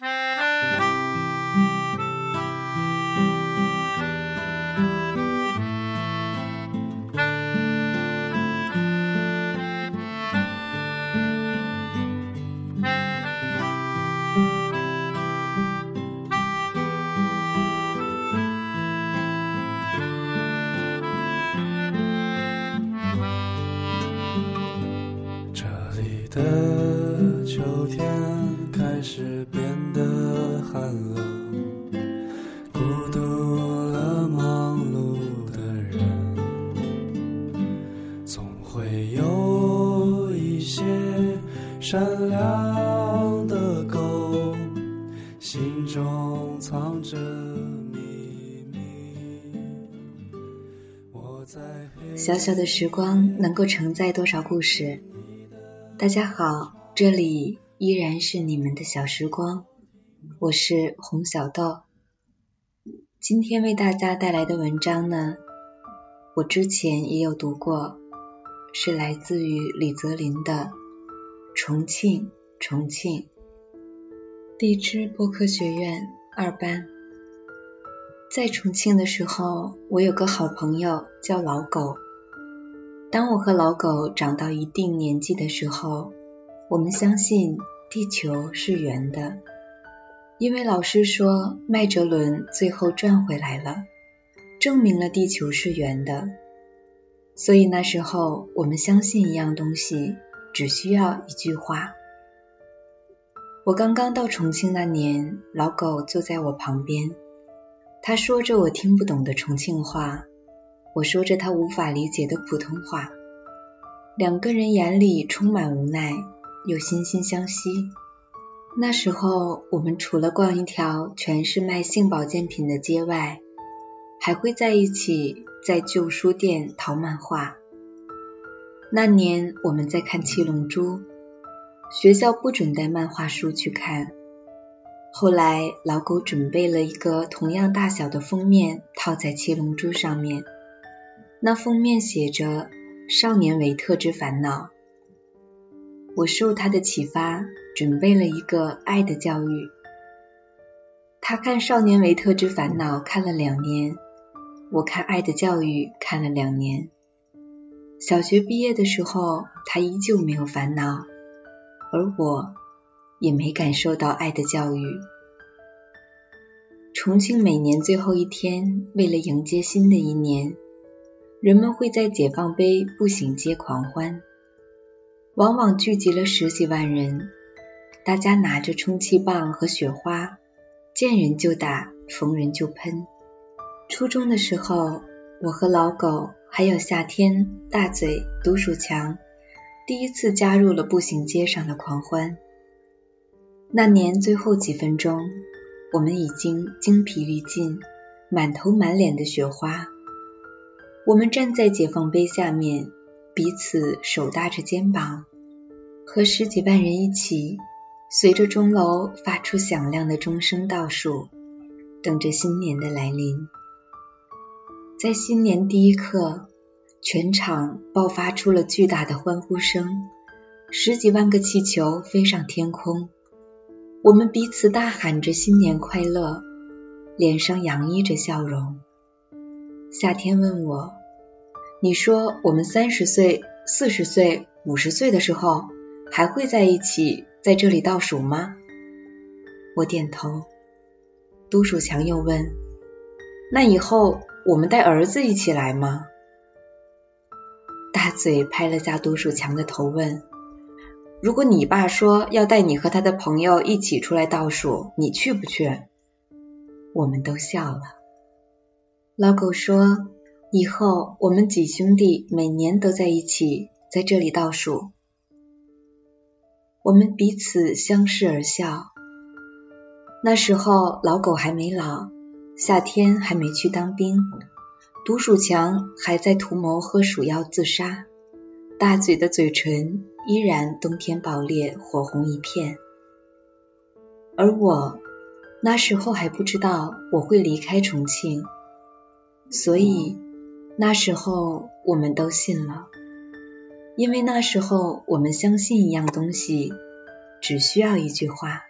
Huh? 秋天开始变得寒冷，孤独了忙碌的人，总会有一些善良的狗，心中藏着秘密。我在小小的时光能够承载多少故事？大家好，这里依然是你们的小时光，我是洪小豆。今天为大家带来的文章呢，我之前也有读过，是来自于李泽林的《重庆，重庆》，荔枝播客学院二班。在重庆的时候，我有个好朋友叫老狗。当我和老狗长到一定年纪的时候，我们相信地球是圆的，因为老师说麦哲伦最后转回来了，证明了地球是圆的。所以那时候我们相信一样东西，只需要一句话。我刚刚到重庆那年，老狗坐在我旁边，他说着我听不懂的重庆话。我说着他无法理解的普通话，两个人眼里充满无奈，又惺惺相惜。那时候，我们除了逛一条全是卖性保健品的街外，还会在一起在旧书店淘漫画。那年我们在看《七龙珠》，学校不准带漫画书去看。后来老狗准备了一个同样大小的封面，套在《七龙珠》上面。那封面写着《少年维特之烦恼》。我受他的启发，准备了一个爱的教育。他看《少年维特之烦恼》看了两年，我看《爱的教育》看了两年。小学毕业的时候，他依旧没有烦恼，而我也没感受到爱的教育。重庆每年最后一天，为了迎接新的一年。人们会在解放碑步行街狂欢，往往聚集了十几万人，大家拿着充气棒和雪花，见人就打，逢人就喷。初中的时候，我和老狗还有夏天、大嘴、独鼠强第一次加入了步行街上的狂欢。那年最后几分钟，我们已经精疲力尽，满头满脸的雪花。我们站在解放碑下面，彼此手搭着肩膀，和十几万人一起，随着钟楼发出响亮的钟声倒数，等着新年的来临。在新年第一刻，全场爆发出了巨大的欢呼声，十几万个气球飞上天空，我们彼此大喊着“新年快乐”，脸上洋溢着笑容。夏天问我：“你说我们三十岁、四十岁、五十岁的时候还会在一起在这里倒数吗？”我点头。都鼠强又问：“那以后我们带儿子一起来吗？”大嘴拍了下都鼠强的头问：“如果你爸说要带你和他的朋友一起出来倒数，你去不去？”我们都笑了。老狗说：“以后我们几兄弟每年都在一起，在这里倒数。”我们彼此相视而笑。那时候老狗还没老，夏天还没去当兵，独鼠强还在图谋喝鼠药自杀，大嘴的嘴唇依然冬天爆裂，火红一片。而我那时候还不知道我会离开重庆。所以那时候我们都信了，因为那时候我们相信一样东西，只需要一句话。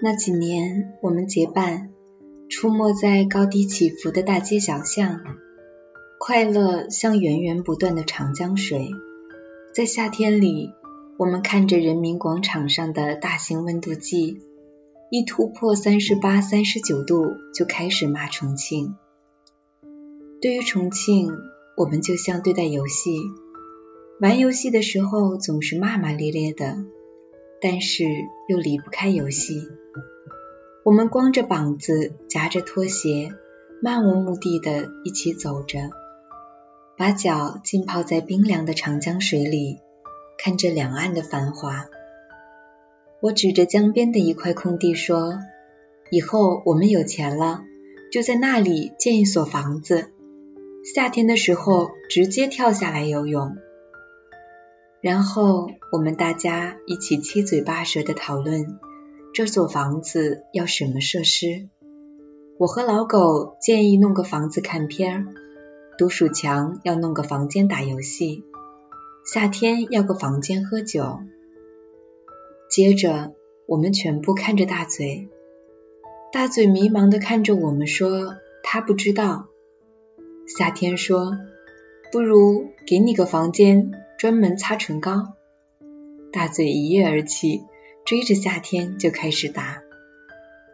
那几年，我们结伴出没在高低起伏的大街小巷，快乐像源源不断的长江水。在夏天里，我们看着人民广场上的大型温度计，一突破三十八、三十九度就开始骂重庆。对于重庆，我们就像对待游戏，玩游戏的时候总是骂骂咧咧的，但是又离不开游戏。我们光着膀子，夹着拖鞋，漫无目的的一起走着，把脚浸泡在冰凉的长江水里，看着两岸的繁华。我指着江边的一块空地说：“以后我们有钱了，就在那里建一所房子，夏天的时候直接跳下来游泳。”然后我们大家一起七嘴八舌的讨论。这所房子要什么设施？我和老狗建议弄个房子看片儿，独鼠强要弄个房间打游戏，夏天要个房间喝酒。接着，我们全部看着大嘴，大嘴迷茫的看着我们说他不知道。夏天说不如给你个房间专门擦唇膏。大嘴一跃而起。追着夏天就开始打，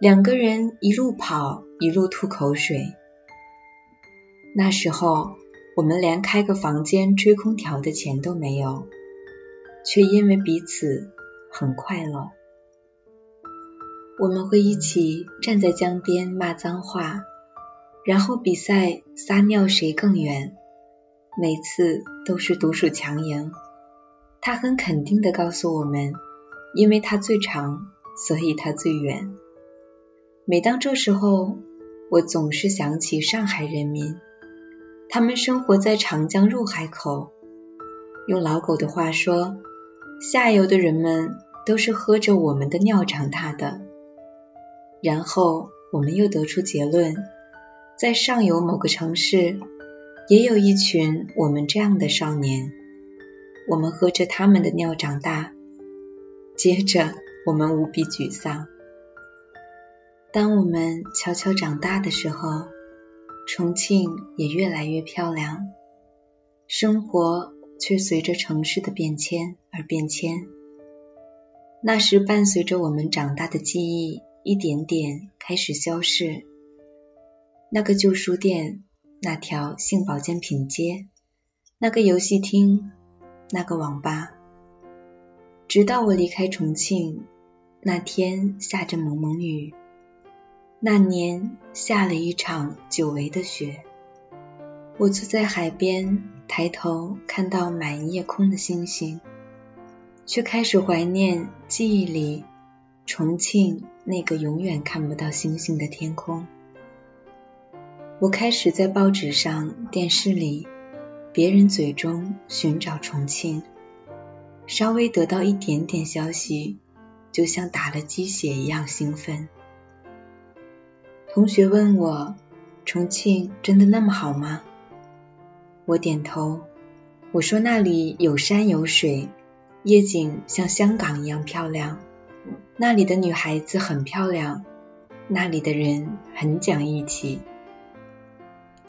两个人一路跑一路吐口水。那时候我们连开个房间吹空调的钱都没有，却因为彼此很快乐。我们会一起站在江边骂脏话，然后比赛撒尿谁更远，每次都是独属强赢。他很肯定的告诉我们。因为它最长，所以它最远。每当这时候，我总是想起上海人民，他们生活在长江入海口。用老狗的话说，下游的人们都是喝着我们的尿长大的。然后我们又得出结论，在上游某个城市，也有一群我们这样的少年，我们喝着他们的尿长大。接着，我们无比沮丧。当我们悄悄长大的时候，重庆也越来越漂亮，生活却随着城市的变迁而变迁。那时，伴随着我们长大的记忆一点点开始消逝。那个旧书店，那条性保健品街，那个游戏厅，那个网吧。直到我离开重庆那天，下着蒙蒙雨。那年下了一场久违的雪。我坐在海边，抬头看到满夜空的星星，却开始怀念记忆里重庆那个永远看不到星星的天空。我开始在报纸上、电视里、别人嘴中寻找重庆。稍微得到一点点消息，就像打了鸡血一样兴奋。同学问我：“重庆真的那么好吗？”我点头，我说：“那里有山有水，夜景像香港一样漂亮。那里的女孩子很漂亮，那里的人很讲义气。”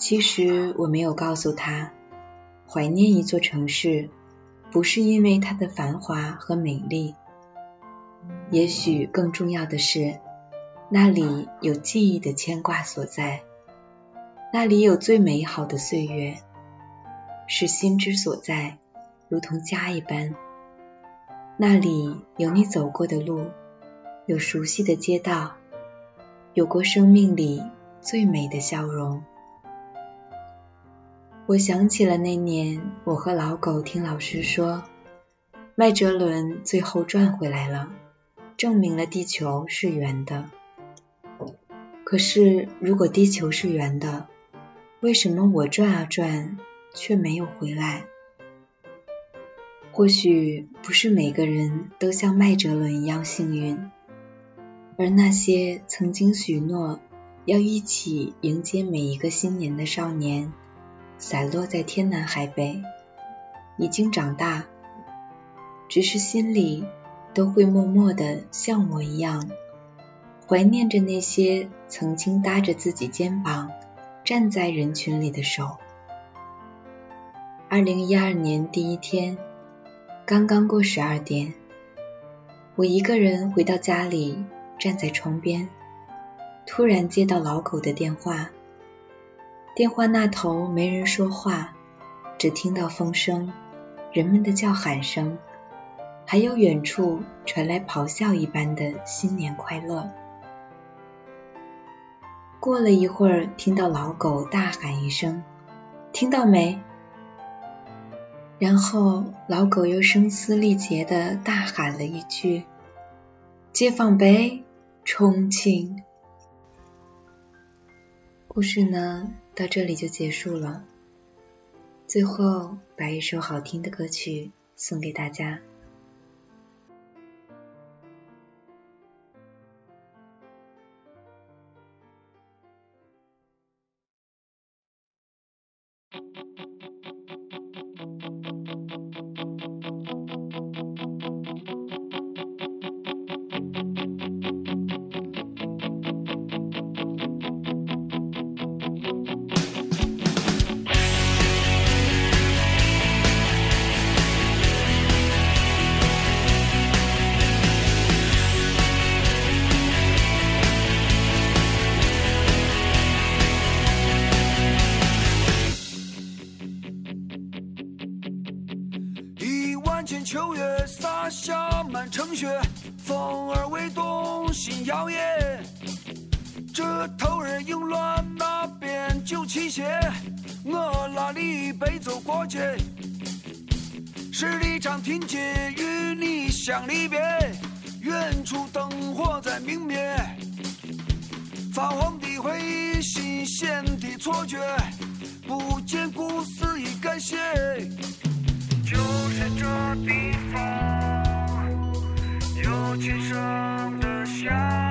其实我没有告诉他，怀念一座城市。不是因为它的繁华和美丽，也许更重要的是，那里有记忆的牵挂所在，那里有最美好的岁月，是心之所在，如同家一般。那里有你走过的路，有熟悉的街道，有过生命里最美的笑容。我想起了那年，我和老狗听老师说，麦哲伦最后转回来了，证明了地球是圆的。可是，如果地球是圆的，为什么我转啊转却没有回来？或许不是每个人都像麦哲伦一样幸运，而那些曾经许诺要一起迎接每一个新年的少年。散落在天南海北，已经长大，只是心里都会默默的像我一样，怀念着那些曾经搭着自己肩膀站在人群里的手。二零一二年第一天，刚刚过十二点，我一个人回到家里，站在窗边，突然接到老狗的电话。电话那头没人说话，只听到风声、人们的叫喊声，还有远处传来咆哮一般的新年快乐。过了一会儿，听到老狗大喊一声：“听到没？”然后老狗又声嘶力竭的大喊了一句：“解放碑，重庆。”故事呢，到这里就结束了。最后，把一首好听的歌曲送给大家。这头儿迎乱，那边酒旗斜，我拉你背走过去。十里长亭街，与你相离别。远处灯火在明灭，发黄的回忆，新鲜的错觉，不见故事已改写。就是这地方，有今生的相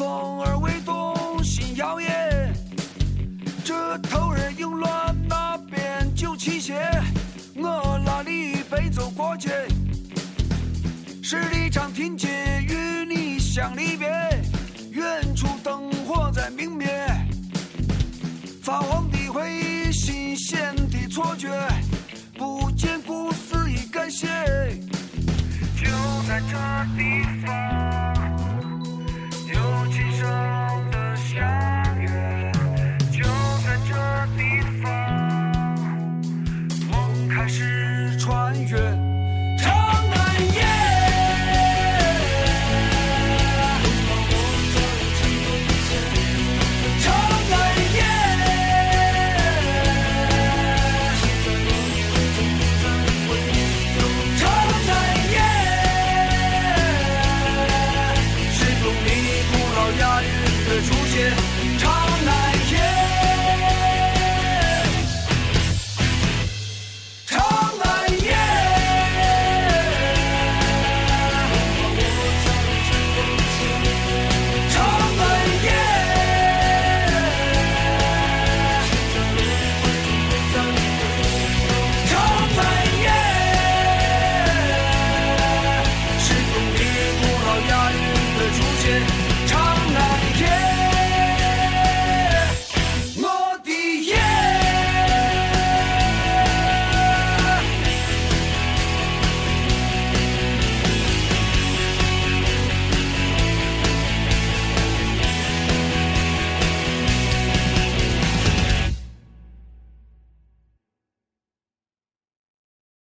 风儿微动，心摇曳。这头人影乱，那边酒气斜。我拉你背走过街，十里长亭街，与你相离别。远处灯火在明灭，发黄的回忆，新鲜的错觉，不见故事已改写。就在这地方。